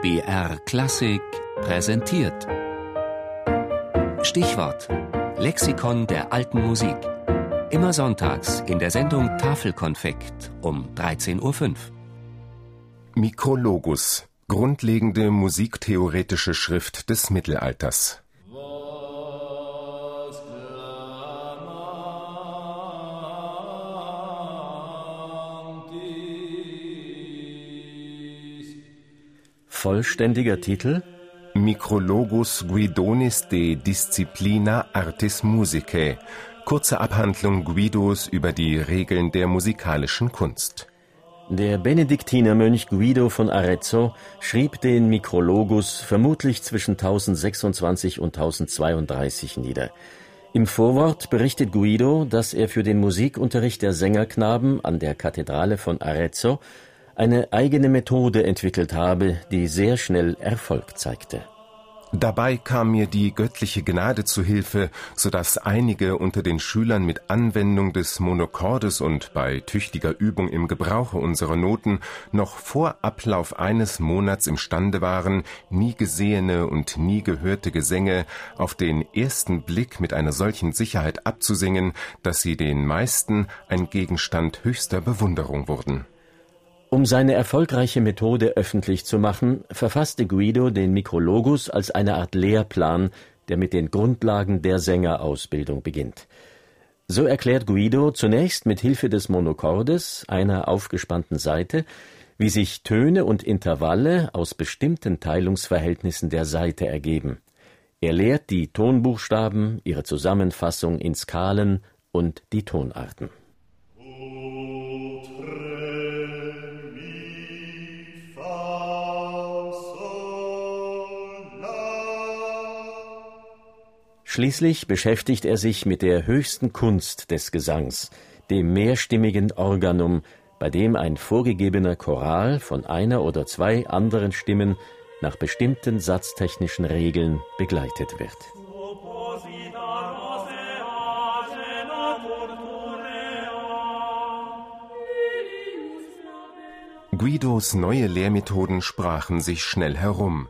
BR Klassik präsentiert. Stichwort: Lexikon der alten Musik. Immer sonntags in der Sendung Tafelkonfekt um 13.05 Uhr. Mikrologus, grundlegende musiktheoretische Schrift des Mittelalters. Vollständiger Titel Micrologus Guidonis de Disciplina Artis Musicae, kurze Abhandlung Guidos über die Regeln der musikalischen Kunst. Der Benediktinermönch Guido von Arezzo schrieb den Mikrologus vermutlich zwischen 1026 und 1032 nieder. Im Vorwort berichtet Guido, dass er für den Musikunterricht der Sängerknaben an der Kathedrale von Arezzo eine eigene Methode entwickelt habe, die sehr schnell Erfolg zeigte. Dabei kam mir die göttliche Gnade zu Hilfe, so dass einige unter den Schülern mit Anwendung des Monochordes und bei tüchtiger Übung im Gebrauche unserer Noten noch vor Ablauf eines Monats imstande waren, nie gesehene und nie gehörte Gesänge auf den ersten Blick mit einer solchen Sicherheit abzusingen, dass sie den meisten ein Gegenstand höchster Bewunderung wurden. Um seine erfolgreiche Methode öffentlich zu machen, verfasste Guido den Mikrologus als eine Art Lehrplan, der mit den Grundlagen der Sängerausbildung beginnt. So erklärt Guido zunächst mit Hilfe des Monochordes, einer aufgespannten Seite, wie sich Töne und Intervalle aus bestimmten Teilungsverhältnissen der Saite ergeben. Er lehrt die Tonbuchstaben, ihre Zusammenfassung in Skalen und die Tonarten. Schließlich beschäftigt er sich mit der höchsten Kunst des Gesangs, dem mehrstimmigen Organum, bei dem ein vorgegebener Choral von einer oder zwei anderen Stimmen nach bestimmten satztechnischen Regeln begleitet wird. Guidos neue Lehrmethoden sprachen sich schnell herum.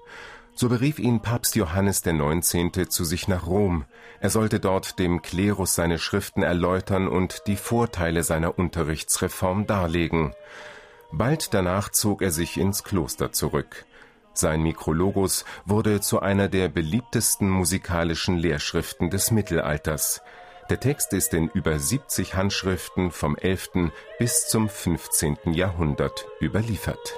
So berief ihn Papst Johannes XIX. zu sich nach Rom. Er sollte dort dem Klerus seine Schriften erläutern und die Vorteile seiner Unterrichtsreform darlegen. Bald danach zog er sich ins Kloster zurück. Sein Mikrologus wurde zu einer der beliebtesten musikalischen Lehrschriften des Mittelalters. Der Text ist in über 70 Handschriften vom 11. bis zum 15. Jahrhundert überliefert